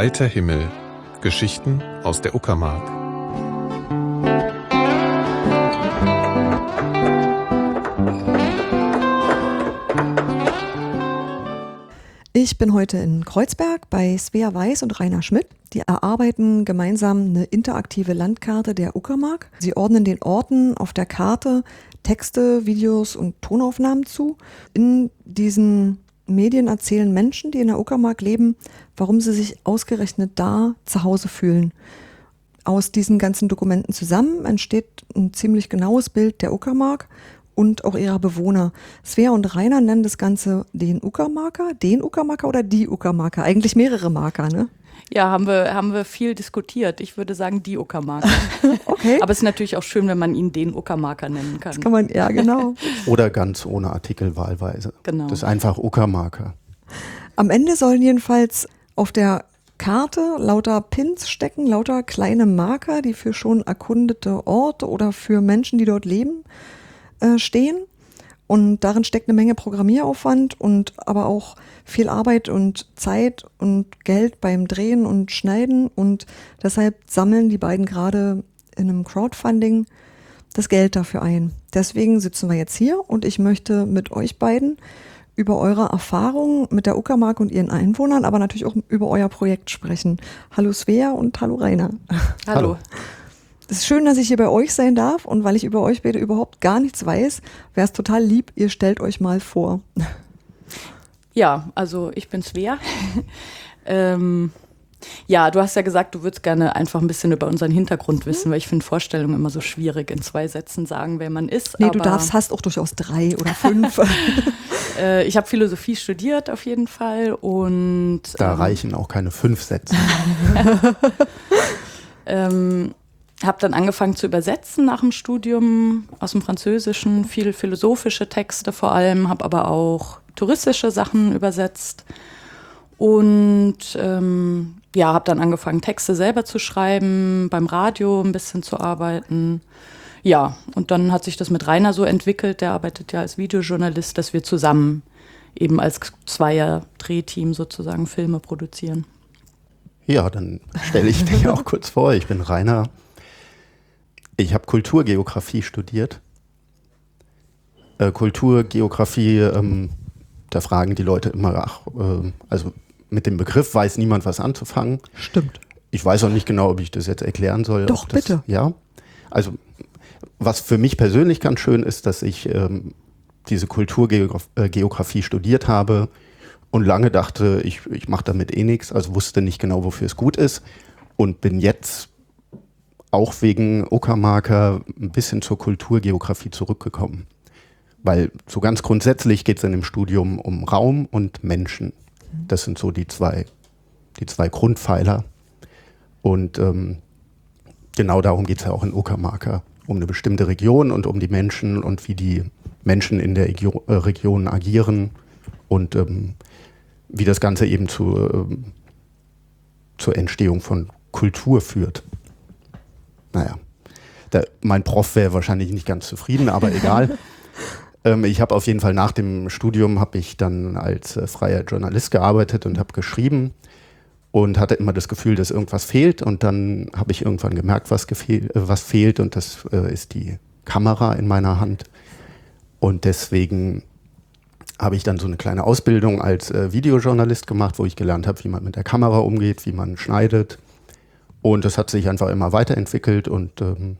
Alter Himmel. Geschichten aus der Uckermark. Ich bin heute in Kreuzberg bei Svea Weiß und Rainer Schmidt. Die erarbeiten gemeinsam eine interaktive Landkarte der Uckermark. Sie ordnen den Orten auf der Karte Texte, Videos und Tonaufnahmen zu. In diesen Medien erzählen Menschen, die in der Uckermark leben, warum sie sich ausgerechnet da zu Hause fühlen. Aus diesen ganzen Dokumenten zusammen entsteht ein ziemlich genaues Bild der Uckermark und auch ihrer Bewohner. Svea und Rainer nennen das Ganze den Uckermarker, den Uckermarker oder die Uckermarker. Eigentlich mehrere Marker, ne? Ja, haben wir, haben wir viel diskutiert. Ich würde sagen, die Uckermarker. okay. Aber es ist natürlich auch schön, wenn man ihn den Uckermarker nennen kann. Das kann man, ja, genau. Oder ganz ohne Artikelwahlweise. Genau. Das ist einfach Uckermarker. Am Ende sollen jedenfalls auf der Karte lauter Pins stecken, lauter kleine Marker, die für schon erkundete Orte oder für Menschen, die dort leben, äh, stehen. Und darin steckt eine Menge Programmieraufwand und aber auch viel Arbeit und Zeit und Geld beim Drehen und Schneiden. Und deshalb sammeln die beiden gerade in einem Crowdfunding das Geld dafür ein. Deswegen sitzen wir jetzt hier und ich möchte mit euch beiden über eure Erfahrungen mit der Uckermark und ihren Einwohnern, aber natürlich auch über euer Projekt sprechen. Hallo Svea und hallo Rainer. Hallo. Es ist schön, dass ich hier bei euch sein darf und weil ich über euch beide überhaupt gar nichts weiß, wäre es total lieb, ihr stellt euch mal vor. Ja, also ich bin Svea. ähm, ja, du hast ja gesagt, du würdest gerne einfach ein bisschen über unseren Hintergrund wissen, weil ich finde Vorstellungen immer so schwierig, in zwei Sätzen sagen, wer man ist. Nee, du darfst, hast auch durchaus drei oder fünf. äh, ich habe Philosophie studiert auf jeden Fall und Da reichen auch keine fünf Sätze. ähm, habe dann angefangen zu übersetzen nach dem Studium aus dem Französischen, viel philosophische Texte vor allem, habe aber auch touristische Sachen übersetzt und ähm, ja, habe dann angefangen Texte selber zu schreiben, beim Radio ein bisschen zu arbeiten. Ja, und dann hat sich das mit Rainer so entwickelt, der arbeitet ja als Videojournalist, dass wir zusammen eben als Zweier-Drehteam sozusagen Filme produzieren. Ja, dann stelle ich dich auch kurz vor. Ich bin Rainer. Ich habe Kulturgeografie studiert. Äh, Kulturgeografie, ähm, da fragen die Leute immer, ach, äh, also mit dem Begriff weiß niemand was anzufangen. Stimmt. Ich weiß auch nicht genau, ob ich das jetzt erklären soll. Doch, das, bitte. Ja, also was für mich persönlich ganz schön ist, dass ich ähm, diese Kulturgeografie studiert habe und lange dachte, ich, ich mache damit eh nichts, also wusste nicht genau, wofür es gut ist und bin jetzt auch wegen Uckermarker ein bisschen zur Kulturgeografie zurückgekommen. Weil so ganz grundsätzlich geht es in dem Studium um Raum und Menschen. Das sind so die zwei, die zwei Grundpfeiler. Und ähm, genau darum geht es ja auch in Uckermarker. Um eine bestimmte Region und um die Menschen und wie die Menschen in der Regio äh, Region agieren und ähm, wie das Ganze eben zu, ähm, zur Entstehung von Kultur führt. Naja, der, mein Prof wäre wahrscheinlich nicht ganz zufrieden, aber egal. ähm, ich habe auf jeden Fall nach dem Studium habe ich dann als äh, freier Journalist gearbeitet und habe geschrieben und hatte immer das Gefühl, dass irgendwas fehlt. Und dann habe ich irgendwann gemerkt, was, äh, was fehlt und das äh, ist die Kamera in meiner Hand. Und deswegen habe ich dann so eine kleine Ausbildung als äh, Videojournalist gemacht, wo ich gelernt habe, wie man mit der Kamera umgeht, wie man schneidet. Und das hat sich einfach immer weiterentwickelt und ähm,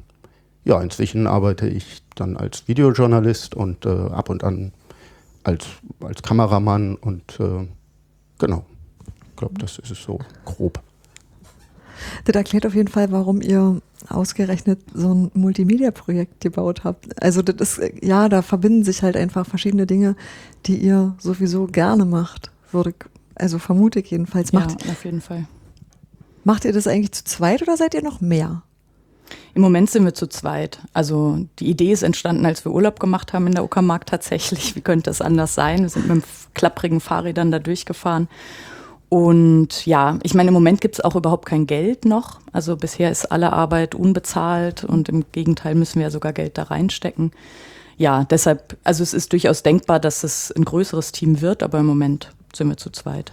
ja, inzwischen arbeite ich dann als Videojournalist und äh, ab und an als, als Kameramann und äh, genau. Ich glaube, das ist es so grob. Das erklärt auf jeden Fall, warum ihr ausgerechnet so ein Multimedia-Projekt gebaut habt. Also das ist, ja, da verbinden sich halt einfach verschiedene Dinge, die ihr sowieso gerne macht, würde also vermute ich jedenfalls. Macht, ja, auf jeden Fall. Macht ihr das eigentlich zu zweit oder seid ihr noch mehr? Im Moment sind wir zu zweit. Also die Idee ist entstanden, als wir Urlaub gemacht haben in der Uckermark tatsächlich. Wie könnte es anders sein? Wir sind mit klapprigen Fahrrädern da durchgefahren. Und ja, ich meine, im Moment gibt es auch überhaupt kein Geld noch. Also bisher ist alle Arbeit unbezahlt und im Gegenteil müssen wir ja sogar Geld da reinstecken. Ja, deshalb, also es ist durchaus denkbar, dass es ein größeres Team wird, aber im Moment sind wir zu zweit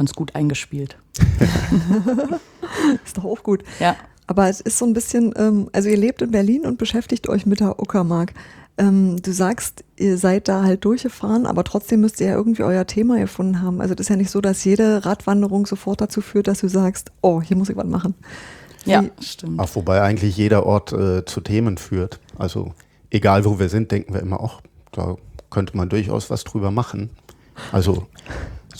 ganz gut eingespielt. ist doch auch gut. Ja. Aber es ist so ein bisschen, ähm, also ihr lebt in Berlin und beschäftigt euch mit der Uckermark. Ähm, du sagst, ihr seid da halt durchgefahren, aber trotzdem müsst ihr ja irgendwie euer Thema gefunden haben. Also das ist ja nicht so, dass jede Radwanderung sofort dazu führt, dass du sagst, oh, hier muss ich was machen. Ja, stimmt. Ach, wobei eigentlich jeder Ort äh, zu Themen führt. Also egal wo wir sind, denken wir immer, ach, da könnte man durchaus was drüber machen. Also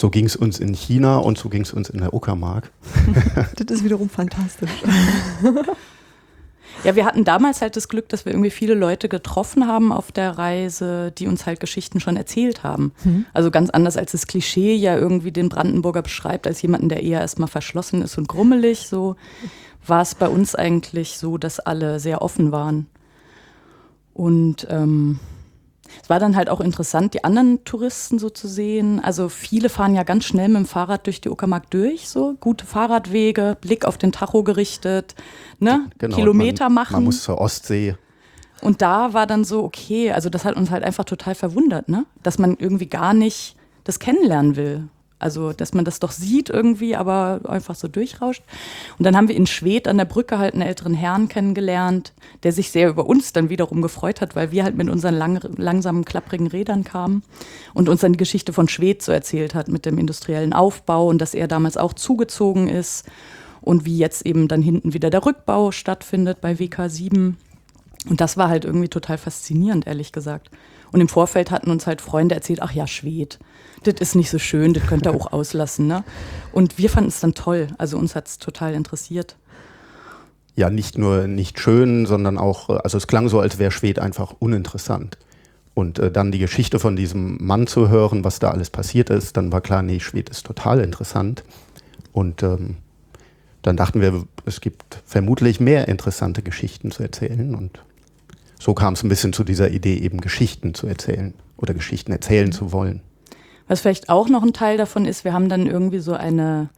so ging es uns in China und so ging es uns in der Uckermark. das ist wiederum fantastisch. Ja, wir hatten damals halt das Glück, dass wir irgendwie viele Leute getroffen haben auf der Reise, die uns halt Geschichten schon erzählt haben. Mhm. Also ganz anders als das Klischee ja irgendwie den Brandenburger beschreibt, als jemanden, der eher erstmal verschlossen ist und grummelig. So war es bei uns eigentlich so, dass alle sehr offen waren. Und ähm, es war dann halt auch interessant, die anderen Touristen so zu sehen. Also viele fahren ja ganz schnell mit dem Fahrrad durch die Uckermark durch, so gute Fahrradwege, Blick auf den Tacho gerichtet, ne? Genau, Kilometer man, machen. Man muss zur Ostsee. Und da war dann so, okay, also das hat uns halt einfach total verwundert, ne? Dass man irgendwie gar nicht das kennenlernen will. Also, dass man das doch sieht irgendwie, aber einfach so durchrauscht. Und dann haben wir in Schwedt an der Brücke halt einen älteren Herrn kennengelernt, der sich sehr über uns dann wiederum gefreut hat, weil wir halt mit unseren lang, langsamen, klapprigen Rädern kamen und uns dann die Geschichte von Schwedt so erzählt hat mit dem industriellen Aufbau und dass er damals auch zugezogen ist und wie jetzt eben dann hinten wieder der Rückbau stattfindet bei WK7. Und das war halt irgendwie total faszinierend, ehrlich gesagt. Und im Vorfeld hatten uns halt Freunde erzählt, ach ja, Schwed, das ist nicht so schön, das könnt ihr auch auslassen. Ne? Und wir fanden es dann toll. Also uns hat es total interessiert. Ja, nicht nur nicht schön, sondern auch, äh, also es klang so, als wäre Schwed einfach uninteressant. Und äh, dann die Geschichte von diesem Mann zu hören, was da alles passiert ist, dann war klar, nee, Schwed ist total interessant. Und ähm, dann dachten wir, es gibt vermutlich mehr interessante Geschichten zu erzählen. Und so kam es ein bisschen zu dieser Idee, eben Geschichten zu erzählen oder Geschichten erzählen zu wollen. Was vielleicht auch noch ein Teil davon ist, wir haben dann irgendwie so eine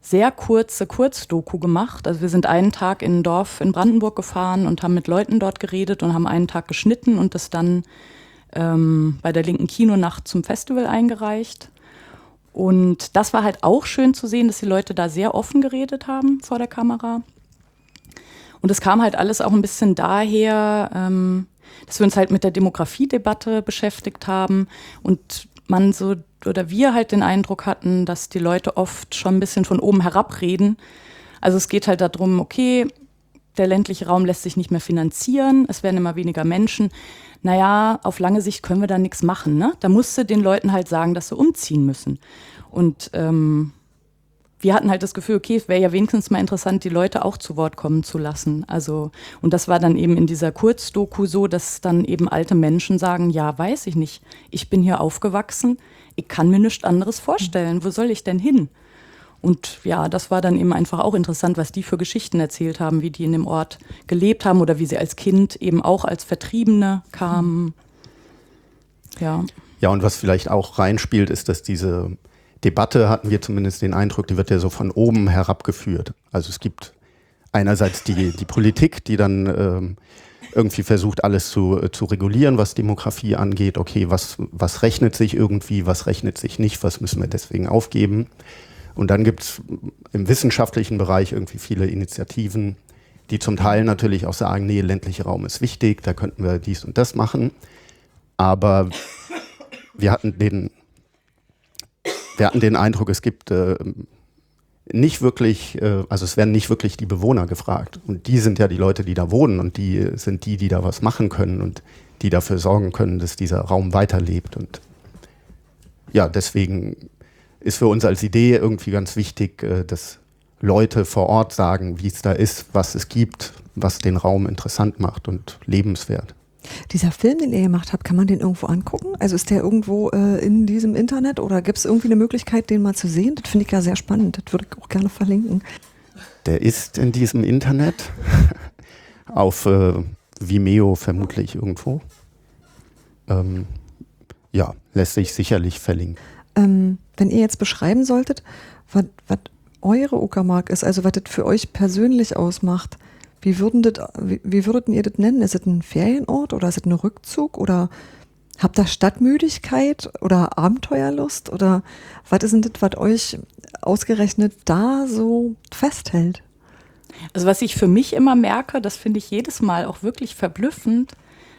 sehr kurze Kurzdoku gemacht. Also wir sind einen Tag in ein Dorf in Brandenburg gefahren und haben mit Leuten dort geredet und haben einen Tag geschnitten und das dann ähm, bei der linken Kinonacht zum Festival eingereicht. Und das war halt auch schön zu sehen, dass die Leute da sehr offen geredet haben vor der Kamera. Und es kam halt alles auch ein bisschen daher, ähm, dass wir uns halt mit der Demografiedebatte beschäftigt haben und man so oder wir halt den Eindruck hatten, dass die Leute oft schon ein bisschen von oben herab reden. Also es geht halt darum, okay, der ländliche Raum lässt sich nicht mehr finanzieren, es werden immer weniger Menschen. Naja, auf lange Sicht können wir da nichts machen. Ne? Da musste den Leuten halt sagen, dass sie umziehen müssen. Und ähm, wir hatten halt das Gefühl, okay, es wäre ja wenigstens mal interessant, die Leute auch zu Wort kommen zu lassen. Also, und das war dann eben in dieser Kurzdoku so, dass dann eben alte Menschen sagen, ja, weiß ich nicht, ich bin hier aufgewachsen, ich kann mir nichts anderes vorstellen. Wo soll ich denn hin? Und ja, das war dann eben einfach auch interessant, was die für Geschichten erzählt haben, wie die in dem Ort gelebt haben oder wie sie als Kind eben auch als Vertriebene kamen. Ja. Ja, und was vielleicht auch reinspielt, ist, dass diese Debatte, hatten wir zumindest den Eindruck, die wird ja so von oben herabgeführt. Also es gibt einerseits die, die Politik, die dann ähm, irgendwie versucht, alles zu, zu regulieren, was Demografie angeht. Okay, was, was rechnet sich irgendwie, was rechnet sich nicht, was müssen wir deswegen aufgeben. Und dann gibt es im wissenschaftlichen Bereich irgendwie viele Initiativen, die zum Teil natürlich auch sagen, nee, ländlicher Raum ist wichtig, da könnten wir dies und das machen. Aber wir hatten den, wir hatten den Eindruck, es gibt äh, nicht wirklich, äh, also es werden nicht wirklich die Bewohner gefragt. Und die sind ja die Leute, die da wohnen und die sind die, die da was machen können und die dafür sorgen können, dass dieser Raum weiterlebt. Und ja, deswegen ist für uns als Idee irgendwie ganz wichtig, äh, dass Leute vor Ort sagen, wie es da ist, was es gibt, was den Raum interessant macht und lebenswert. Dieser Film, den ihr gemacht habt, kann man den irgendwo angucken? Also ist der irgendwo äh, in diesem Internet oder gibt es irgendwie eine Möglichkeit, den mal zu sehen? Das finde ich ja sehr spannend. Das würde ich auch gerne verlinken. Der ist in diesem Internet auf äh, Vimeo vermutlich irgendwo. Ähm, ja, lässt sich sicherlich verlinken. Ähm, wenn ihr jetzt beschreiben solltet, was eure Uckermark ist, also was das für euch persönlich ausmacht, wie, würden das, wie, wie würdet ihr das nennen? Ist es ein Ferienort oder ist es ein Rückzug oder Habt ihr Stadtmüdigkeit oder Abenteuerlust oder was ist denn das, was euch ausgerechnet da so festhält? Also was ich für mich immer merke, das finde ich jedes Mal auch wirklich verblüffend,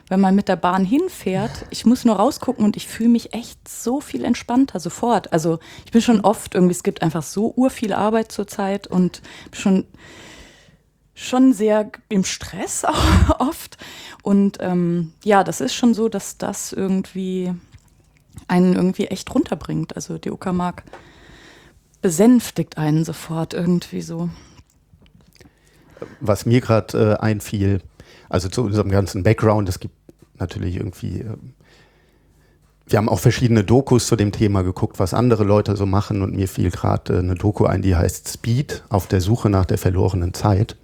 wenn man mit der Bahn hinfährt, ich muss nur rausgucken und ich fühle mich echt so viel entspannter sofort. Also ich bin schon oft irgendwie, es gibt einfach so ur viel Arbeit zurzeit und schon schon sehr im Stress auch oft. Und ähm, ja, das ist schon so, dass das irgendwie einen irgendwie echt runterbringt. Also die Uckermark besänftigt einen sofort irgendwie so. Was mir gerade äh, einfiel, also zu unserem ganzen Background, es gibt natürlich irgendwie, äh, wir haben auch verschiedene Dokus zu dem Thema geguckt, was andere Leute so machen und mir fiel gerade äh, eine Doku ein, die heißt Speed, auf der Suche nach der verlorenen Zeit.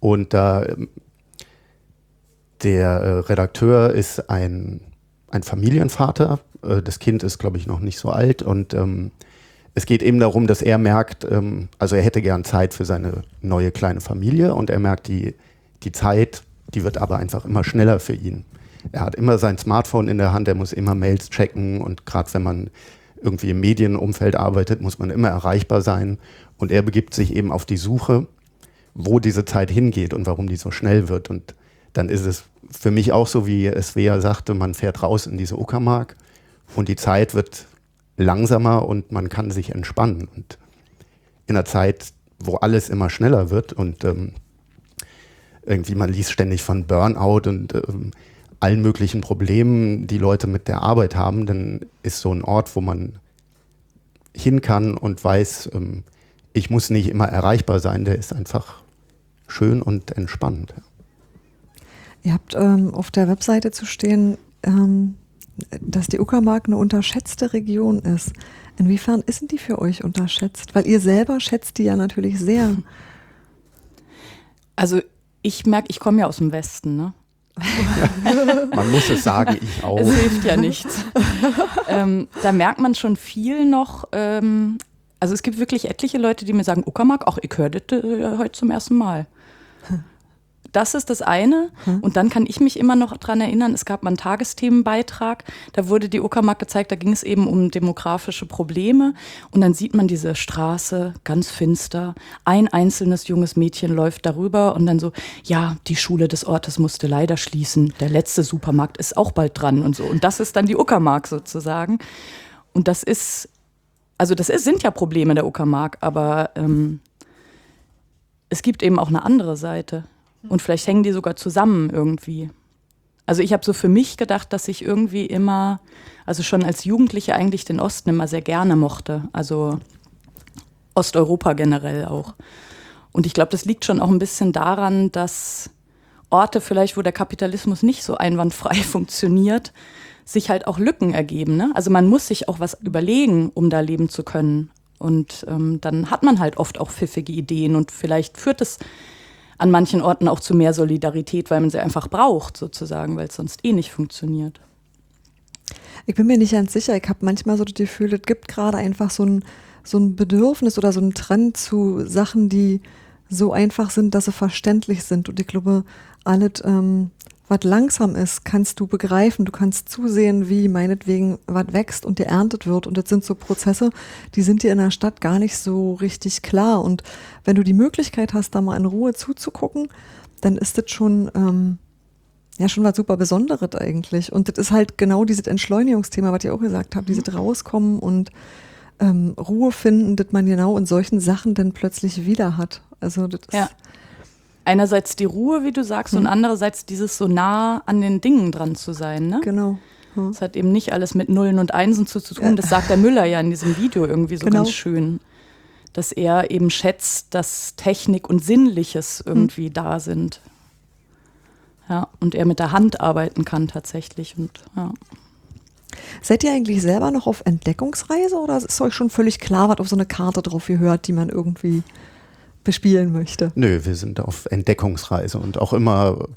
Und da äh, der äh, Redakteur ist ein, ein Familienvater, äh, das Kind ist, glaube ich, noch nicht so alt. Und ähm, es geht eben darum, dass er merkt, ähm, also er hätte gern Zeit für seine neue kleine Familie. Und er merkt, die, die Zeit die wird aber einfach immer schneller für ihn. Er hat immer sein Smartphone in der Hand, er muss immer Mails checken. Und gerade wenn man irgendwie im Medienumfeld arbeitet, muss man immer erreichbar sein. Und er begibt sich eben auf die Suche, wo diese Zeit hingeht und warum die so schnell wird. Und dann ist es für mich auch so, wie Svea sagte, man fährt raus in diese Uckermark und die Zeit wird langsamer und man kann sich entspannen. Und in einer Zeit, wo alles immer schneller wird und ähm, irgendwie, man liest ständig von Burnout und ähm, allen möglichen Problemen, die Leute mit der Arbeit haben, dann ist so ein Ort, wo man hin kann und weiß, ähm, ich muss nicht immer erreichbar sein, der ist einfach schön und entspannend. Ihr habt ähm, auf der Webseite zu stehen, ähm, dass die Uckermark eine unterschätzte Region ist. Inwiefern ist denn die für euch unterschätzt? Weil ihr selber schätzt die ja natürlich sehr. Also ich merke, ich komme ja aus dem Westen, ne? man muss es sagen, ich auch. Es hilft ja nichts. ähm, da merkt man schon viel noch. Ähm, also es gibt wirklich etliche Leute, die mir sagen, Uckermark, auch ich höre das äh, heute zum ersten Mal. Das ist das eine. Hm. Und dann kann ich mich immer noch daran erinnern, es gab mal einen Tagesthemenbeitrag, da wurde die Uckermark gezeigt, da ging es eben um demografische Probleme. Und dann sieht man diese Straße ganz finster. Ein einzelnes junges Mädchen läuft darüber und dann so, ja, die Schule des Ortes musste leider schließen. Der letzte Supermarkt ist auch bald dran und so. Und das ist dann die Uckermark sozusagen. Und das ist, also das ist, sind ja Probleme der Uckermark, aber ähm, es gibt eben auch eine andere Seite. Und vielleicht hängen die sogar zusammen irgendwie. Also ich habe so für mich gedacht, dass ich irgendwie immer, also schon als Jugendliche eigentlich den Osten immer sehr gerne mochte. Also Osteuropa generell auch. Und ich glaube, das liegt schon auch ein bisschen daran, dass Orte vielleicht, wo der Kapitalismus nicht so einwandfrei funktioniert, sich halt auch Lücken ergeben. Ne? Also man muss sich auch was überlegen, um da leben zu können. Und ähm, dann hat man halt oft auch pfiffige Ideen und vielleicht führt es an manchen Orten auch zu mehr Solidarität, weil man sie einfach braucht, sozusagen, weil es sonst eh nicht funktioniert. Ich bin mir nicht ganz sicher. Ich habe manchmal so das Gefühl, es gibt gerade einfach so ein, so ein Bedürfnis oder so ein Trend zu Sachen, die so einfach sind, dass sie verständlich sind. Und ich glaube, alles ähm, was langsam ist, kannst du begreifen. Du kannst zusehen, wie meinetwegen was wächst und dir erntet wird. Und das sind so Prozesse, die sind dir in der Stadt gar nicht so richtig klar. Und wenn du die Möglichkeit hast, da mal in Ruhe zuzugucken, dann ist das schon, ähm, ja, schon was super Besonderes eigentlich. Und das ist halt genau dieses Entschleunigungsthema, was ich auch gesagt habe, mhm. dieses Rauskommen und ähm, Ruhe finden, das man genau in solchen Sachen dann plötzlich wieder hat. Also das ist ja einerseits die Ruhe, wie du sagst, mhm. und andererseits dieses so nah an den Dingen dran zu sein. Ne? Genau. Es ja. hat eben nicht alles mit Nullen und Einsen zu, zu tun. Ja. Das sagt der Müller ja in diesem Video irgendwie so genau. ganz schön. Dass er eben schätzt, dass Technik und Sinnliches irgendwie mhm. da sind. Ja, und er mit der Hand arbeiten kann tatsächlich. Und, ja. Seid ihr eigentlich selber noch auf Entdeckungsreise oder ist euch schon völlig klar, was auf so eine Karte drauf gehört, die man irgendwie bespielen möchte. Nö, wir sind auf Entdeckungsreise und auch immer,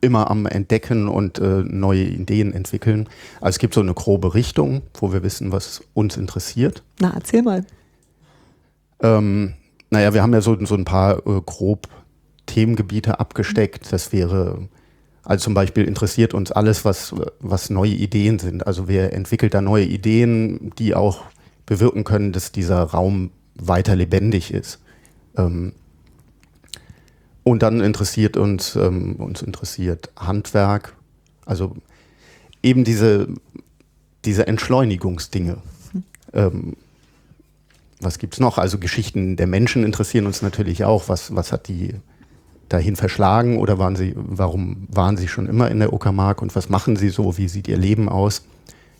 immer am Entdecken und äh, neue Ideen entwickeln. Also es gibt so eine grobe Richtung, wo wir wissen, was uns interessiert. Na, erzähl mal. Ähm, naja, wir haben ja so, so ein paar äh, grob Themengebiete abgesteckt. Das wäre Also zum Beispiel interessiert uns alles, was, was neue Ideen sind. Also wer entwickelt da neue Ideen, die auch bewirken können, dass dieser Raum weiter lebendig ist. Ähm, und dann interessiert uns, ähm, uns interessiert Handwerk, also eben diese, diese Entschleunigungsdinge. Ähm, was gibt's noch? Also Geschichten der Menschen interessieren uns natürlich auch. Was, was hat die dahin verschlagen oder waren sie, warum waren sie schon immer in der Uckermark und was machen sie so? Wie sieht ihr Leben aus?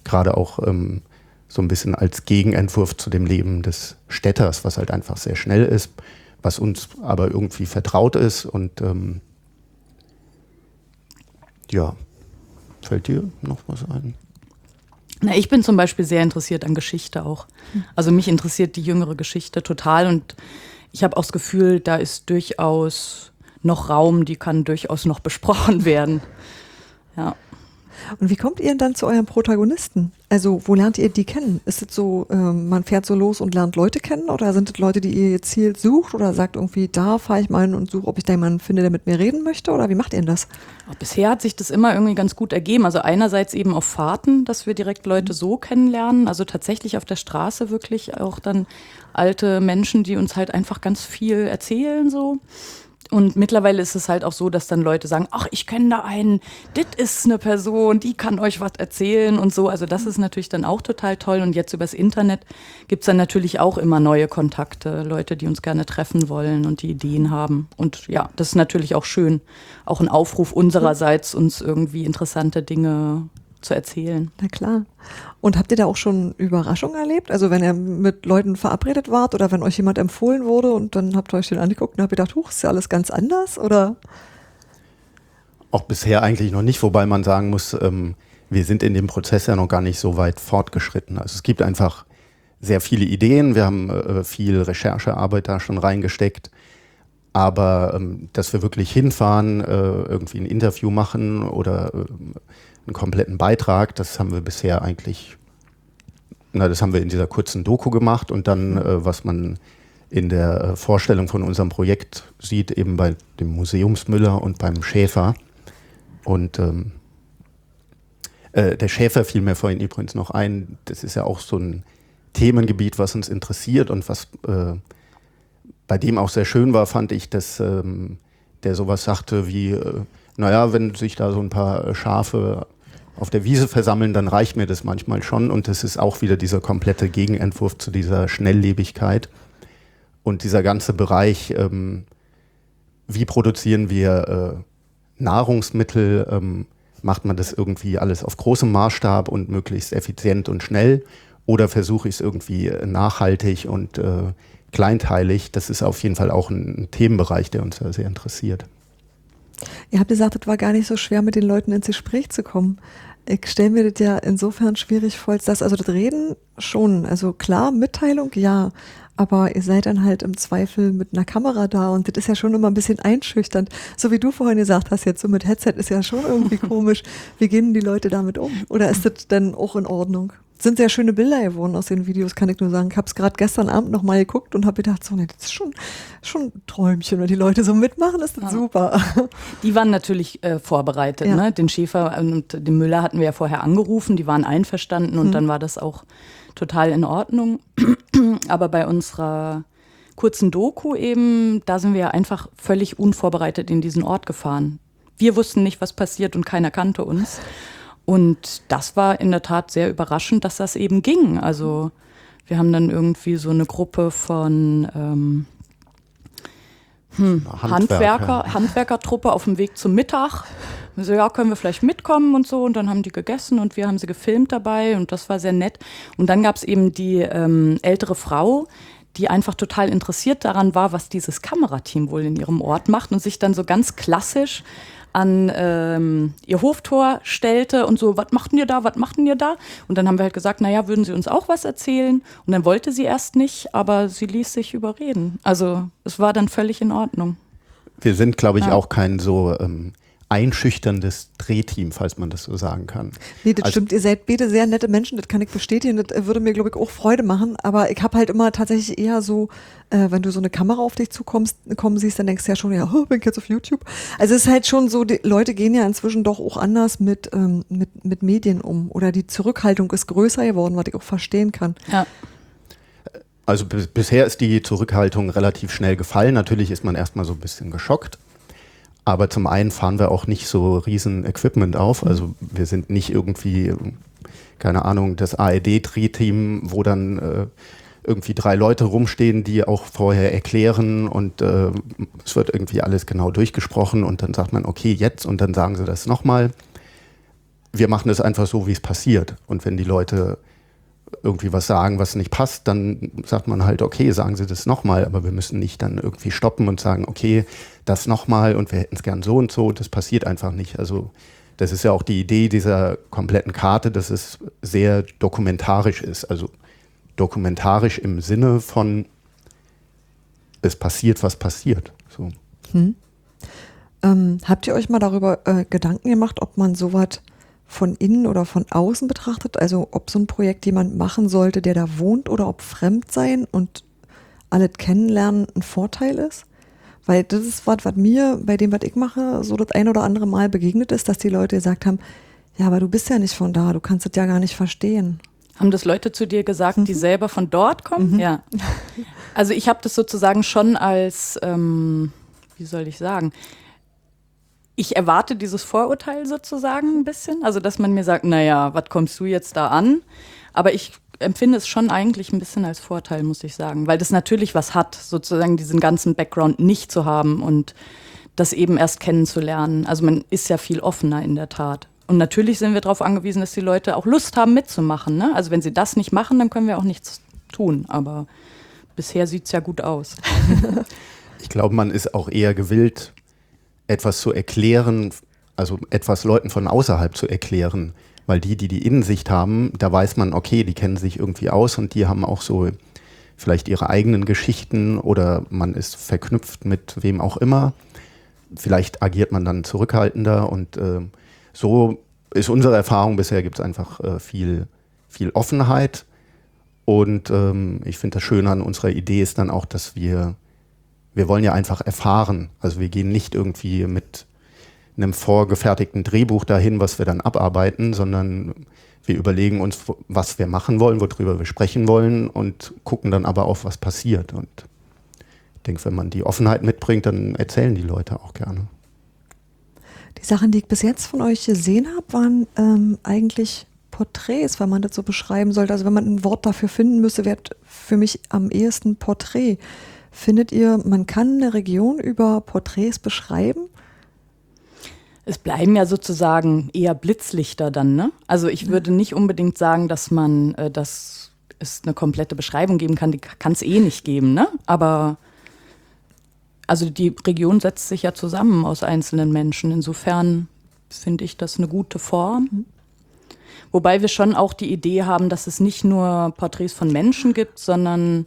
Gerade auch ähm, so ein bisschen als Gegenentwurf zu dem Leben des Städters, was halt einfach sehr schnell ist, was uns aber irgendwie vertraut ist und ähm, ja, fällt dir noch was ein? Na, ich bin zum Beispiel sehr interessiert an Geschichte auch. Also mich interessiert die jüngere Geschichte total und ich habe auch das Gefühl, da ist durchaus noch Raum, die kann durchaus noch besprochen werden. Ja. Und wie kommt ihr dann zu euren Protagonisten? Also, wo lernt ihr die kennen? Ist es so, ähm, man fährt so los und lernt Leute kennen oder sind es Leute, die ihr gezielt sucht oder sagt irgendwie, da fahre ich mal hin und suche, ob ich da jemanden finde, der mit mir reden möchte oder wie macht ihr denn das? Bisher hat sich das immer irgendwie ganz gut ergeben. Also einerseits eben auf Fahrten, dass wir direkt Leute so kennenlernen, also tatsächlich auf der Straße wirklich auch dann alte Menschen, die uns halt einfach ganz viel erzählen so. Und mittlerweile ist es halt auch so, dass dann Leute sagen, ach, ich kenne da einen, das ist eine Person, die kann euch was erzählen und so. Also das ist natürlich dann auch total toll. Und jetzt übers Internet gibt's dann natürlich auch immer neue Kontakte, Leute, die uns gerne treffen wollen und die Ideen haben. Und ja, das ist natürlich auch schön. Auch ein Aufruf unsererseits, uns irgendwie interessante Dinge zu erzählen. Na klar. Und habt ihr da auch schon Überraschungen erlebt? Also wenn ihr mit Leuten verabredet wart oder wenn euch jemand empfohlen wurde und dann habt ihr euch den angeguckt und habt gedacht, huch, ist ja alles ganz anders oder? Auch bisher eigentlich noch nicht, wobei man sagen muss, ähm, wir sind in dem Prozess ja noch gar nicht so weit fortgeschritten. Also es gibt einfach sehr viele Ideen, wir haben äh, viel Recherchearbeit da schon reingesteckt. Aber ähm, dass wir wirklich hinfahren, äh, irgendwie ein Interview machen oder äh, einen kompletten Beitrag. Das haben wir bisher eigentlich, na, das haben wir in dieser kurzen Doku gemacht und dann, äh, was man in der äh, Vorstellung von unserem Projekt sieht, eben bei dem Museumsmüller und beim Schäfer. Und ähm, äh, der Schäfer fiel mir vorhin übrigens noch ein. Das ist ja auch so ein Themengebiet, was uns interessiert und was äh, bei dem auch sehr schön war, fand ich, dass ähm, der sowas sagte wie, äh, naja, wenn sich da so ein paar Schafe auf der Wiese versammeln, dann reicht mir das manchmal schon. Und das ist auch wieder dieser komplette Gegenentwurf zu dieser Schnelllebigkeit. Und dieser ganze Bereich, ähm, wie produzieren wir äh, Nahrungsmittel, ähm, macht man das irgendwie alles auf großem Maßstab und möglichst effizient und schnell? Oder versuche ich es irgendwie nachhaltig und äh, kleinteilig? Das ist auf jeden Fall auch ein, ein Themenbereich, der uns sehr interessiert. Ihr habt gesagt, es war gar nicht so schwer, mit den Leuten ins Gespräch zu kommen ich stelle mir das ja insofern schwierig vor, als das, also das Reden schon, also klar, Mitteilung, ja, aber ihr seid dann halt im Zweifel mit einer Kamera da und das ist ja schon immer ein bisschen einschüchternd. So wie du vorhin gesagt hast, jetzt so mit Headset ist ja schon irgendwie komisch. Wie gehen die Leute damit um? Oder ist das denn auch in Ordnung? sind sehr schöne Bilder geworden aus den Videos, kann ich nur sagen. Ich habe es gerade gestern Abend nochmal geguckt und habe gedacht, so, nee, das ist schon, schon ein Träumchen. Wenn die Leute so mitmachen, ist das ja. super. Die waren natürlich äh, vorbereitet. Ja. Ne? Den Schäfer und den Müller hatten wir ja vorher angerufen, die waren einverstanden und mhm. dann war das auch total in Ordnung. Aber bei unserer kurzen Doku eben, da sind wir einfach völlig unvorbereitet in diesen Ort gefahren. Wir wussten nicht, was passiert und keiner kannte uns. Und das war in der Tat sehr überraschend, dass das eben ging. Also wir haben dann irgendwie so eine Gruppe von ähm, hm, Handwerker, Handwerkertruppe auf dem Weg zum Mittag. So, ja, können wir vielleicht mitkommen und so. Und dann haben die gegessen und wir haben sie gefilmt dabei und das war sehr nett. Und dann gab es eben die ähm, ältere Frau, die einfach total interessiert daran war, was dieses Kamerateam wohl in ihrem Ort macht und sich dann so ganz klassisch an ähm, ihr Hoftor stellte und so, was machten ihr da, was machten ihr da? Und dann haben wir halt gesagt, naja, würden Sie uns auch was erzählen? Und dann wollte sie erst nicht, aber sie ließ sich überreden. Also es war dann völlig in Ordnung. Wir sind, glaube ich, ja. auch kein so ähm, einschüchterndes Drehteam, falls man das so sagen kann. Nee, das Also- stimmt. Ihr seid beide sehr nette Menschen, das kann ich bestätigen. Das äh, würde mir, glaube ich, auch Freude machen. Aber ich habe halt immer tatsächlich eher so, äh, wenn du so eine Kamera auf dich zukommst, kommen siehst, dann denkst du ja schon, ja, oh, bin ich jetzt auf YouTube. Also es ist halt schon so, die Leute gehen ja inzwischen doch auch anders mit, ähm, mit, mit Medien um. Oder die Zurückhaltung ist größer geworden, was ich auch verstehen kann. Ja. Also bis, bisher ist die Zurückhaltung relativ schnell gefallen. Natürlich ist man erstmal so ein bisschen geschockt. Aber zum einen fahren wir auch nicht so riesen Equipment auf. Also wir sind nicht irgendwie, keine Ahnung, das ARD-Drehteam, wo dann äh, irgendwie drei Leute rumstehen, die auch vorher erklären und äh, es wird irgendwie alles genau durchgesprochen und dann sagt man, okay, jetzt und dann sagen sie das nochmal. Wir machen es einfach so, wie es passiert. Und wenn die Leute irgendwie was sagen, was nicht passt, dann sagt man halt, okay, sagen Sie das nochmal, aber wir müssen nicht dann irgendwie stoppen und sagen, okay, das nochmal und wir hätten es gern so und so. Das passiert einfach nicht. Also das ist ja auch die Idee dieser kompletten Karte, dass es sehr dokumentarisch ist. Also dokumentarisch im Sinne von, es passiert, was passiert. So. Ähm, habt ihr euch mal darüber äh, Gedanken gemacht, ob man sowas von innen oder von außen betrachtet? Also ob so ein Projekt jemand machen sollte, der da wohnt oder ob Fremdsein und alles kennenlernen ein Vorteil ist? Weil das ist was, was mir bei dem, was ich mache, so das ein oder andere Mal begegnet ist, dass die Leute gesagt haben, ja, aber du bist ja nicht von da, du kannst es ja gar nicht verstehen. Haben das Leute zu dir gesagt, die selber von dort kommen? Ja. Also ich habe das sozusagen schon als, ähm, wie soll ich sagen, ich erwarte dieses Vorurteil sozusagen ein bisschen. Also dass man mir sagt, naja, was kommst du jetzt da an? Aber ich empfinde es schon eigentlich ein bisschen als Vorteil, muss ich sagen, weil das natürlich was hat, sozusagen diesen ganzen Background nicht zu haben und das eben erst kennenzulernen. Also man ist ja viel offener in der Tat. Und natürlich sind wir darauf angewiesen, dass die Leute auch Lust haben mitzumachen. Ne? Also wenn sie das nicht machen, dann können wir auch nichts tun. Aber bisher sieht es ja gut aus. Ich glaube, man ist auch eher gewillt, etwas zu erklären, also etwas Leuten von außerhalb zu erklären. Weil die, die die Innensicht haben, da weiß man, okay, die kennen sich irgendwie aus und die haben auch so vielleicht ihre eigenen Geschichten oder man ist verknüpft mit wem auch immer. Vielleicht agiert man dann zurückhaltender und äh, so ist unsere Erfahrung bisher, gibt es einfach äh, viel, viel Offenheit. Und ähm, ich finde das Schöne an unserer Idee ist dann auch, dass wir wir wollen ja einfach erfahren. Also wir gehen nicht irgendwie mit einem vorgefertigten Drehbuch dahin, was wir dann abarbeiten, sondern wir überlegen uns, was wir machen wollen, worüber wir sprechen wollen und gucken dann aber auf, was passiert. Und ich denke, wenn man die Offenheit mitbringt, dann erzählen die Leute auch gerne. Die Sachen, die ich bis jetzt von euch gesehen habe, waren ähm, eigentlich Porträts, wenn man das so beschreiben sollte. Also wenn man ein Wort dafür finden müsste, wäre für mich am ehesten Porträt. Findet ihr, man kann eine Region über Porträts beschreiben? Es bleiben ja sozusagen eher Blitzlichter dann, ne? Also ich würde nicht unbedingt sagen, dass man, äh, dass es eine komplette Beschreibung geben kann. Die kann es eh nicht geben, ne? Aber also die Region setzt sich ja zusammen aus einzelnen Menschen. Insofern finde ich das eine gute Form. Wobei wir schon auch die Idee haben, dass es nicht nur Porträts von Menschen gibt, sondern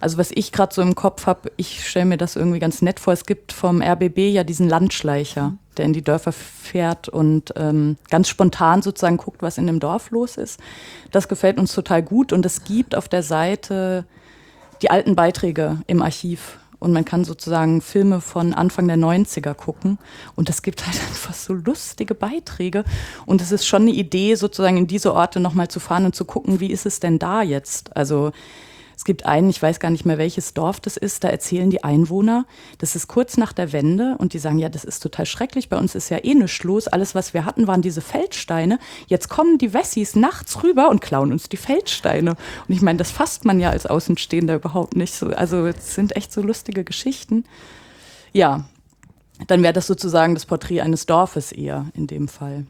also was ich gerade so im Kopf habe, ich stelle mir das irgendwie ganz nett vor. Es gibt vom RBB ja diesen Landschleicher, der in die Dörfer fährt und ähm, ganz spontan sozusagen guckt, was in dem Dorf los ist. Das gefällt uns total gut und es gibt auf der Seite die alten Beiträge im Archiv. Und man kann sozusagen Filme von Anfang der 90er gucken. Und es gibt halt einfach so lustige Beiträge. Und es ist schon eine Idee, sozusagen in diese Orte nochmal zu fahren und zu gucken, wie ist es denn da jetzt? Also es gibt einen, ich weiß gar nicht mehr, welches Dorf das ist, da erzählen die Einwohner, das ist kurz nach der Wende und die sagen, ja, das ist total schrecklich, bei uns ist ja eh nichts los, alles, was wir hatten, waren diese Feldsteine. Jetzt kommen die Wessis nachts rüber und klauen uns die Feldsteine. Und ich meine, das fasst man ja als Außenstehender überhaupt nicht so. Also es sind echt so lustige Geschichten. Ja, dann wäre das sozusagen das Porträt eines Dorfes eher in dem Fall.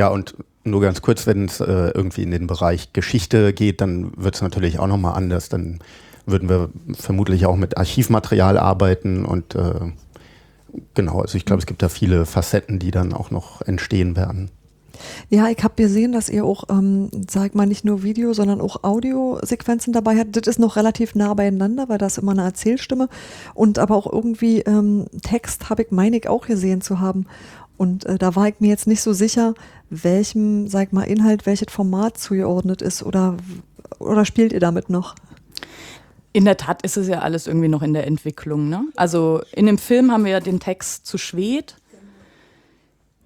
Ja, und nur ganz kurz, wenn es äh, irgendwie in den Bereich Geschichte geht, dann wird es natürlich auch nochmal anders. Dann würden wir vermutlich auch mit Archivmaterial arbeiten und äh, genau, also ich glaube, es gibt da viele Facetten, die dann auch noch entstehen werden. Ja, ich habe gesehen, dass ihr auch, ähm, sag mal, nicht nur Video, sondern auch Audiosequenzen dabei habt. Das ist noch relativ nah beieinander, weil das immer eine Erzählstimme und aber auch irgendwie ähm, Text habe ich, meine ich, auch gesehen zu haben. Und äh, da war ich mir jetzt nicht so sicher, welchem, sag mal, Inhalt, welches Format zugeordnet ist oder, oder spielt ihr damit noch? In der Tat ist es ja alles irgendwie noch in der Entwicklung. Ne? Also in dem Film haben wir ja den Text zu Schwed.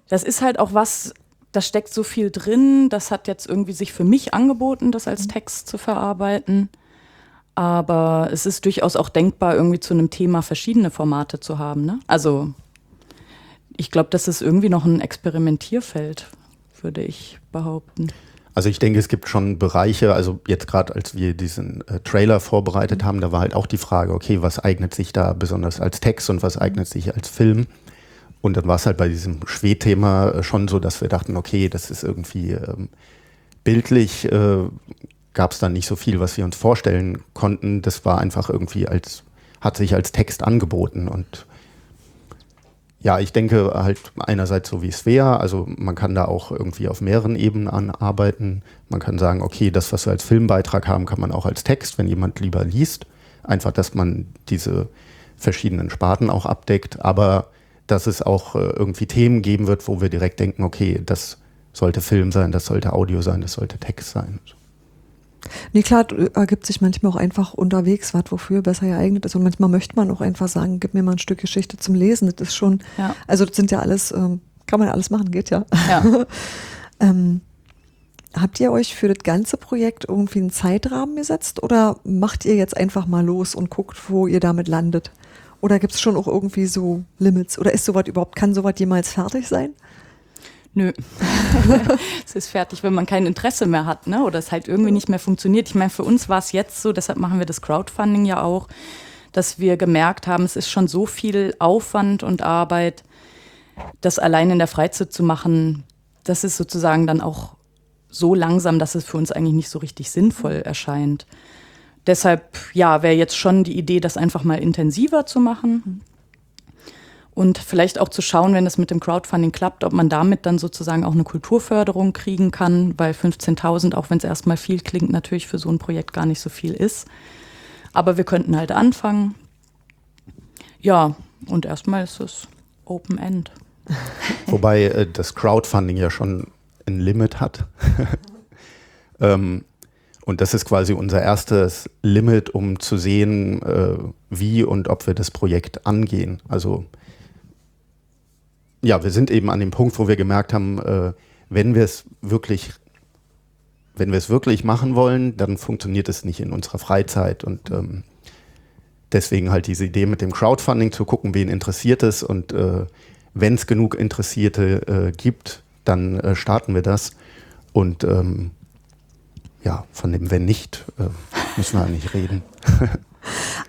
Das ist halt auch was, da steckt so viel drin. Das hat jetzt irgendwie sich für mich angeboten, das als Text zu verarbeiten. Aber es ist durchaus auch denkbar, irgendwie zu einem Thema verschiedene Formate zu haben. Ne? Also ich glaube, das ist irgendwie noch ein Experimentierfeld, würde ich behaupten. Also ich denke, es gibt schon Bereiche, also jetzt gerade als wir diesen äh, Trailer vorbereitet haben, da war halt auch die Frage, okay, was eignet sich da besonders als Text und was eignet sich als Film? Und dann war es halt bei diesem Schwed-Thema äh, schon so, dass wir dachten, okay, das ist irgendwie ähm, bildlich, äh, gab es dann nicht so viel, was wir uns vorstellen konnten. Das war einfach irgendwie als, hat sich als Text angeboten und ja, ich denke halt einerseits so wie es wäre, also man kann da auch irgendwie auf mehreren Ebenen arbeiten. Man kann sagen, okay, das, was wir als Filmbeitrag haben, kann man auch als Text, wenn jemand lieber liest. Einfach, dass man diese verschiedenen Sparten auch abdeckt, aber dass es auch äh, irgendwie Themen geben wird, wo wir direkt denken, okay, das sollte Film sein, das sollte Audio sein, das sollte Text sein. Nee, klar, ergibt sich manchmal auch einfach unterwegs was, wofür besser geeignet ist. Und manchmal möchte man auch einfach sagen, gib mir mal ein Stück Geschichte zum Lesen. Das ist schon, ja. also das sind ja alles, ähm, kann man ja alles machen, geht ja. ja. ähm, habt ihr euch für das ganze Projekt irgendwie einen Zeitrahmen gesetzt oder macht ihr jetzt einfach mal los und guckt, wo ihr damit landet? Oder gibt es schon auch irgendwie so Limits? Oder ist sowas überhaupt, kann sowas jemals fertig sein? Nö. es ist fertig, wenn man kein Interesse mehr hat, ne? Oder es halt irgendwie nicht mehr funktioniert. Ich meine, für uns war es jetzt so, deshalb machen wir das Crowdfunding ja auch, dass wir gemerkt haben, es ist schon so viel Aufwand und Arbeit, das allein in der Freizeit zu machen, das ist sozusagen dann auch so langsam, dass es für uns eigentlich nicht so richtig sinnvoll erscheint. Deshalb, ja, wäre jetzt schon die Idee, das einfach mal intensiver zu machen und vielleicht auch zu schauen, wenn es mit dem Crowdfunding klappt, ob man damit dann sozusagen auch eine Kulturförderung kriegen kann, weil 15.000, auch wenn es erstmal viel klingt, natürlich für so ein Projekt gar nicht so viel ist. Aber wir könnten halt anfangen. Ja, und erstmal ist es Open End. Wobei äh, das Crowdfunding ja schon ein Limit hat. ähm, und das ist quasi unser erstes Limit, um zu sehen, äh, wie und ob wir das Projekt angehen. Also ja, wir sind eben an dem Punkt, wo wir gemerkt haben, äh, wenn wir es wirklich, wenn wir es wirklich machen wollen, dann funktioniert es nicht in unserer Freizeit. Und ähm, deswegen halt diese Idee mit dem Crowdfunding zu gucken, wen interessiert es. Und äh, wenn es genug Interessierte äh, gibt, dann äh, starten wir das. Und ähm, ja, von dem wenn nicht äh, müssen wir nicht reden.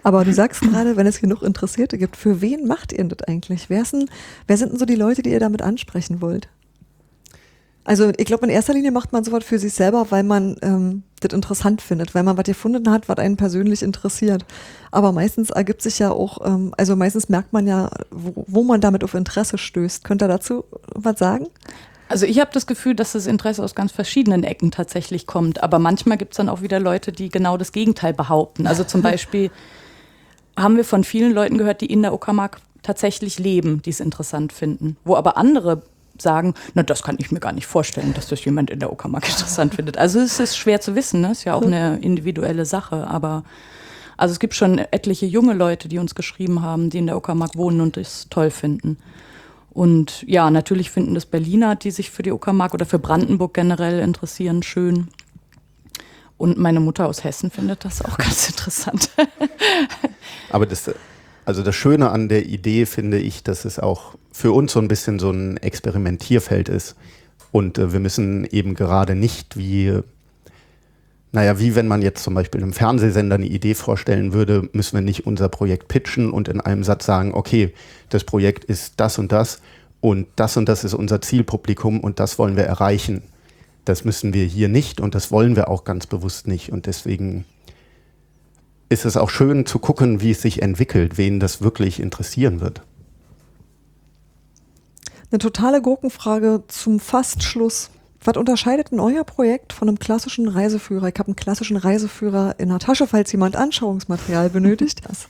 Aber du sagst gerade, wenn es genug Interessierte gibt, für wen macht ihr das eigentlich? Wer, denn, wer sind denn so die Leute, die ihr damit ansprechen wollt? Also ich glaube, in erster Linie macht man sowas für sich selber, weil man ähm, das interessant findet, weil man was gefunden hat, was einen persönlich interessiert. Aber meistens ergibt sich ja auch, ähm, also meistens merkt man ja, wo, wo man damit auf Interesse stößt. Könnt ihr dazu was sagen? Also ich habe das Gefühl, dass das Interesse aus ganz verschiedenen Ecken tatsächlich kommt. Aber manchmal gibt es dann auch wieder Leute, die genau das Gegenteil behaupten. Also zum Beispiel haben wir von vielen Leuten gehört, die in der Uckermark tatsächlich leben, die es interessant finden. Wo aber andere sagen, na, das kann ich mir gar nicht vorstellen, dass das jemand in der Uckermark interessant findet. Also es ist schwer zu wissen, ne? ist ja auch eine individuelle Sache, aber also es gibt schon etliche junge Leute, die uns geschrieben haben, die in der Uckermark wohnen und es toll finden. Und ja, natürlich finden das Berliner, die sich für die Uckermark oder für Brandenburg generell interessieren, schön. Und meine Mutter aus Hessen findet das auch ganz interessant. Aber das, also das Schöne an der Idee finde ich, dass es auch für uns so ein bisschen so ein Experimentierfeld ist. Und äh, wir müssen eben gerade nicht wie, naja, wie wenn man jetzt zum Beispiel einem Fernsehsender eine Idee vorstellen würde, müssen wir nicht unser Projekt pitchen und in einem Satz sagen, okay, das Projekt ist das und das und das und das ist unser Zielpublikum und das wollen wir erreichen. Das müssen wir hier nicht und das wollen wir auch ganz bewusst nicht. Und deswegen ist es auch schön zu gucken, wie es sich entwickelt, wen das wirklich interessieren wird. Eine totale Gurkenfrage zum Fastschluss. Was unterscheidet denn euer Projekt von einem klassischen Reiseführer? Ich habe einen klassischen Reiseführer in der Tasche, falls jemand Anschauungsmaterial benötigt. Das.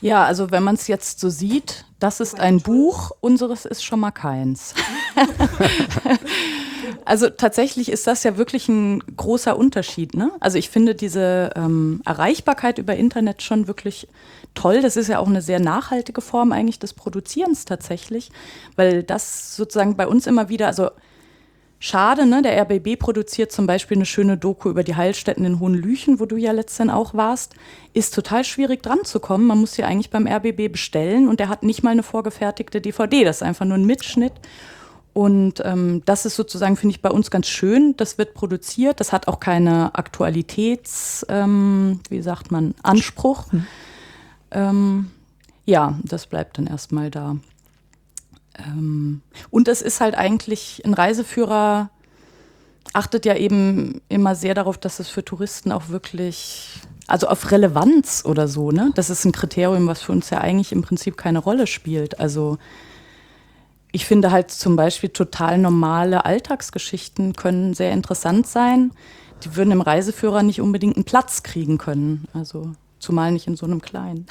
Ja, also wenn man es jetzt so sieht, das ist ein Buch, unseres ist schon mal keins. also tatsächlich ist das ja wirklich ein großer Unterschied. Ne? Also ich finde diese ähm, Erreichbarkeit über Internet schon wirklich toll. Das ist ja auch eine sehr nachhaltige Form eigentlich des Produzierens tatsächlich, weil das sozusagen bei uns immer wieder, also Schade, ne? Der RBB produziert zum Beispiel eine schöne Doku über die Heilstätten in Hohenlüchen, wo du ja letztens auch warst. Ist total schwierig dran zu kommen. Man muss sie eigentlich beim RBB bestellen und der hat nicht mal eine vorgefertigte DVD. Das ist einfach nur ein Mitschnitt. Und ähm, das ist sozusagen, finde ich, bei uns ganz schön. Das wird produziert. Das hat auch keine Aktualitäts, ähm, wie sagt man, Anspruch. Hm. Ähm, ja, das bleibt dann erstmal da. Ähm, und es ist halt eigentlich, ein Reiseführer achtet ja eben immer sehr darauf, dass es für Touristen auch wirklich, also auf Relevanz oder so, ne? Das ist ein Kriterium, was für uns ja eigentlich im Prinzip keine Rolle spielt. Also ich finde halt zum Beispiel total normale Alltagsgeschichten können sehr interessant sein. Die würden im Reiseführer nicht unbedingt einen Platz kriegen können. Also Zumal nicht in so einem kleinen.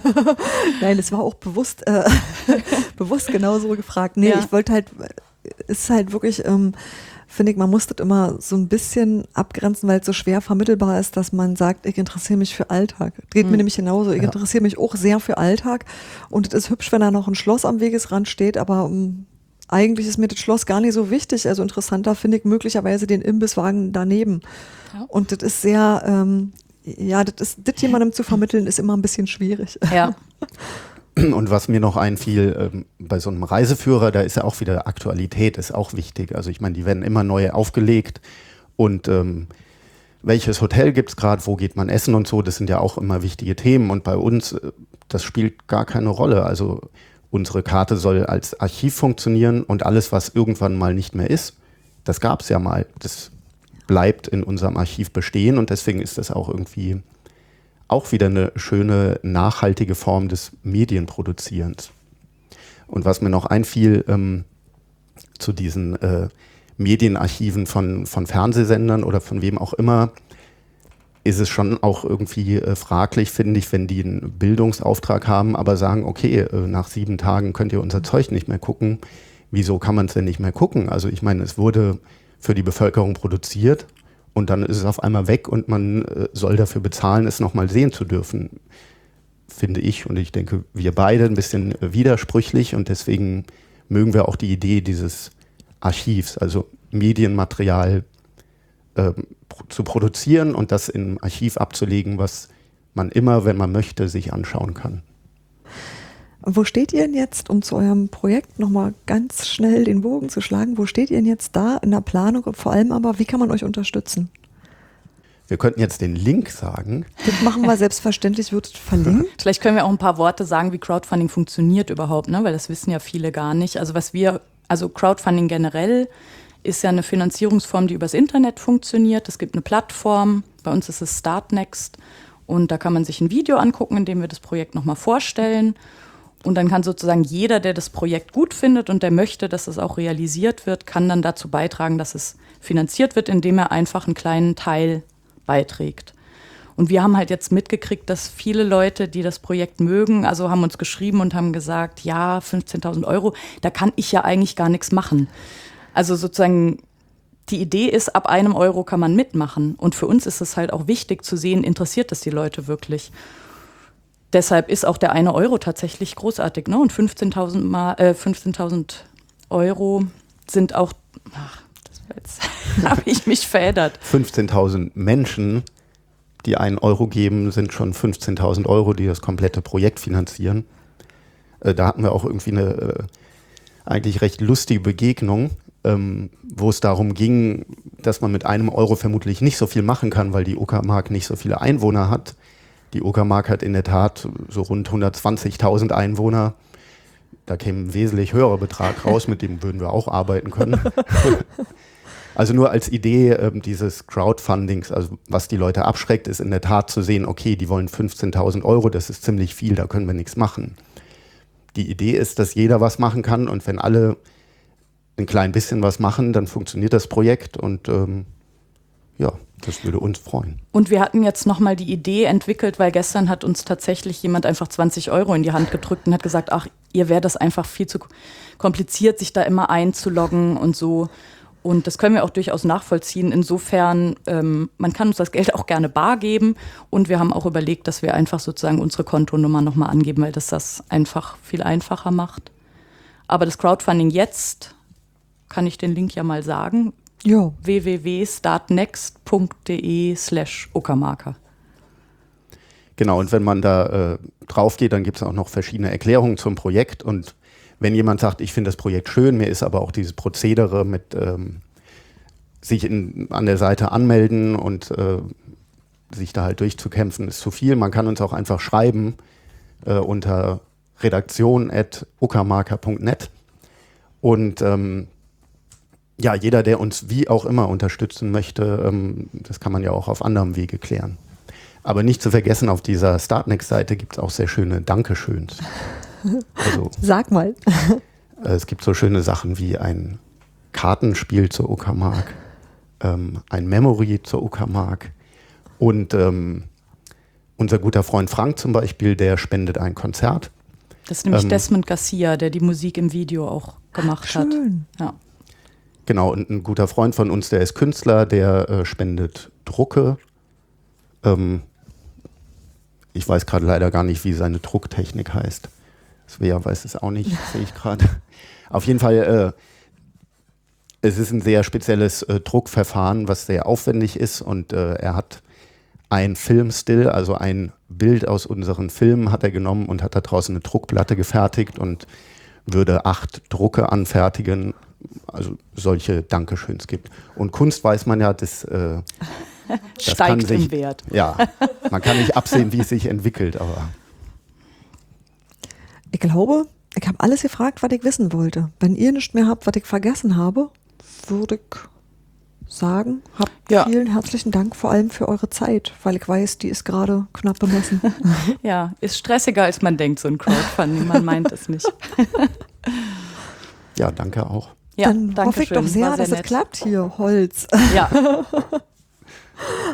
Nein, es war auch bewusst, äh, bewusst genau so gefragt. Nee, ja. ich wollte halt, es ist halt wirklich, ähm, finde ich, man muss das immer so ein bisschen abgrenzen, weil es so schwer vermittelbar ist, dass man sagt, ich interessiere mich für Alltag. Das geht mhm. mir nämlich genauso. Ich ja. interessiere mich auch sehr für Alltag. Und es ist hübsch, wenn da noch ein Schloss am Wegesrand steht, aber um, ähm, eigentlich ist mir das Schloss gar nicht so wichtig. Also interessanter finde ich möglicherweise den Imbisswagen daneben. Ja. Und das ist sehr, ähm, ja, das, ist, das jemandem zu vermitteln, ist immer ein bisschen schwierig. Ja. Und was mir noch einfiel, ähm, bei so einem Reiseführer, da ist ja auch wieder Aktualität, ist auch wichtig. Also ich meine, die werden immer neu aufgelegt und ähm, welches Hotel gibt es gerade, wo geht man essen und so, das sind ja auch immer wichtige Themen. Und bei uns, äh, das spielt gar keine Rolle. Also unsere Karte soll als Archiv funktionieren und alles, was irgendwann mal nicht mehr ist, das gab es ja mal. Das bleibt in unserem Archiv bestehen und deswegen ist das auch irgendwie auch wieder eine schöne, nachhaltige Form des Medienproduzierens. Und was mir noch einfiel ähm, zu diesen äh, Medienarchiven von, von Fernsehsendern oder von wem auch immer, ist es schon auch irgendwie äh, fraglich, finde ich, wenn die einen Bildungsauftrag haben, aber sagen, okay, äh, nach sieben Tagen könnt ihr unser Zeug nicht mehr gucken. Wieso kann man es denn nicht mehr gucken? Also ich meine, es wurde für die Bevölkerung produziert und dann ist es auf einmal weg und man äh, soll dafür bezahlen, es nochmal sehen zu dürfen, finde ich. Und ich denke, wir beide ein bisschen widersprüchlich und deswegen mögen wir auch die Idee dieses Archivs, also Medienmaterial äh, zu produzieren und das im Archiv abzulegen, was man immer, wenn man möchte, sich anschauen kann. Wo steht ihr denn jetzt, um zu eurem Projekt nochmal ganz schnell den Bogen zu schlagen, wo steht ihr denn jetzt da in der Planung und vor allem aber, wie kann man euch unterstützen? Wir könnten jetzt den Link sagen. Das machen wir selbstverständlich, wird verlinkt. Vielleicht können wir auch ein paar Worte sagen, wie Crowdfunding funktioniert überhaupt, ne? weil das wissen ja viele gar nicht. Also was wir, also Crowdfunding generell ist ja eine Finanzierungsform, die übers Internet funktioniert. Es gibt eine Plattform, bei uns ist es Startnext und da kann man sich ein Video angucken, in dem wir das Projekt nochmal vorstellen. Und dann kann sozusagen jeder, der das Projekt gut findet und der möchte, dass es auch realisiert wird, kann dann dazu beitragen, dass es finanziert wird, indem er einfach einen kleinen Teil beiträgt. Und wir haben halt jetzt mitgekriegt, dass viele Leute, die das Projekt mögen, also haben uns geschrieben und haben gesagt, ja, 15.000 Euro, da kann ich ja eigentlich gar nichts machen. Also sozusagen die Idee ist, ab einem Euro kann man mitmachen. Und für uns ist es halt auch wichtig zu sehen, interessiert das die Leute wirklich deshalb ist auch der eine Euro tatsächlich großartig. Ne? Und 15.000 äh, 15 Euro sind auch, ach, jetzt habe ich mich verändert. 15.000 Menschen, die einen Euro geben, sind schon 15.000 Euro, die das komplette Projekt finanzieren. Äh, da hatten wir auch irgendwie eine äh, eigentlich recht lustige Begegnung, ähm, wo es darum ging, dass man mit einem Euro vermutlich nicht so viel machen kann, weil die Uckermark nicht so viele Einwohner hat. Die Uckermark hat in der Tat so rund 120.000 Einwohner. Da käme ein wesentlich höherer Betrag raus, mit dem würden wir auch arbeiten können. also nur als Idee äh, dieses Crowdfundings, also was die Leute abschreckt, ist in der Tat zu sehen, okay, die wollen 15.000 Euro, das ist ziemlich viel, da können wir nichts machen. die Idee ist, dass jeder was machen kann und wenn alle ein klein bisschen was machen, dann funktioniert das Projekt und ähm, ja, das würde uns freuen. Und wir hatten jetzt nochmal die Idee entwickelt, weil gestern hat uns tatsächlich jemand einfach 20 Euro in die Hand gedrückt und hat gesagt, ach, ihr wäre das einfach viel zu kompliziert, sich da immer einzuloggen und so. Und das können wir auch durchaus nachvollziehen. Insofern, ähm, man kann uns das Geld auch gerne bar geben. Und wir haben auch überlegt, dass wir einfach sozusagen unsere Kontonummer nochmal angeben, weil das das einfach viel einfacher macht. Aber das Crowdfunding jetzt, kann ich den Link ja mal sagen, Ja, www.startnext.de slash Uckermarker. Genau, und wenn man da äh, drauf geht, dann gibt es auch noch verschiedene Erklärungen zum Projekt. Und wenn jemand sagt, ich finde das Projekt schön, mir ist aber auch dieses Prozedere mit ähm, sich in, an der Seite anmelden und äh, sich da halt durchzukämpfen, ist zu viel. Man kann uns auch einfach schreiben äh, unter redaktion.uckermarker.net. Und ähm, ja, jeder, der uns wie auch immer unterstützen möchte, ähm, das kann man ja auch auf anderem Wege klären. Aber nicht zu vergessen, auf dieser Startnext-Seite gibt es auch sehr schöne Dankeschöns. Also sag mal. äh, es gibt so schöne Sachen wie ein Kartenspiel zur Uckermark, ähm, ein Memory zur Uckermark und ähm, unser guter Freund Frank zum Beispiel, der spendet ein Konzert. Das ist nämlich Ähm, Desmond Garcia, der die Musik im Video auch gemacht hat. Schön. Ja. Genau, und ein guter Freund von uns, der ist Künstler, der äh, spendet Drucke. Ähm, ich weiß gerade leider gar nicht, wie seine Drucktechnik heißt. Svea weiß es auch nicht, sehe ich gerade. Auf jeden Fall, äh, es ist ein sehr spezielles äh, Druckverfahren, was sehr aufwendig ist und äh, er hat ein Filmstill, also ein Bild aus unseren Filmen hat er genommen und hat da draußen eine Druckplatte gefertigt und würde acht Drucke anfertigen, also solche Dankeschöns gibt. Und Kunst weiß man ja, das, äh, das kann Steigt sich, im Wert. Ja, man kann nicht absehen, wie es sich entwickelt, aber Ich glaube, ich habe alles gefragt, was ich wissen wollte. Wenn ihr nicht mehr habt, was ich vergessen habe, würde ich sagen, habt Ja. vielen herzlichen Dank vor allem für eure Zeit, weil ich weiß, die ist gerade knapp bemessen. Ja, ist stressiger, als man denkt, so ein Crowdfunding. Man meint es nicht. ja, danke auch. Ja, Dann danke hoffe ich schön. doch sehr, War dass es nett. klappt hier, Holz. Ja,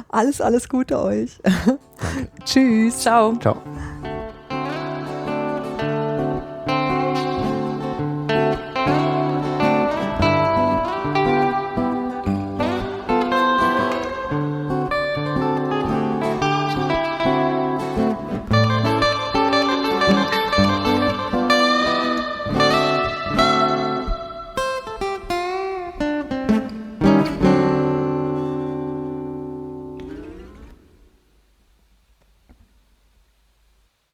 Alles, alles Gute euch. Tschüss. ciao. Ciao.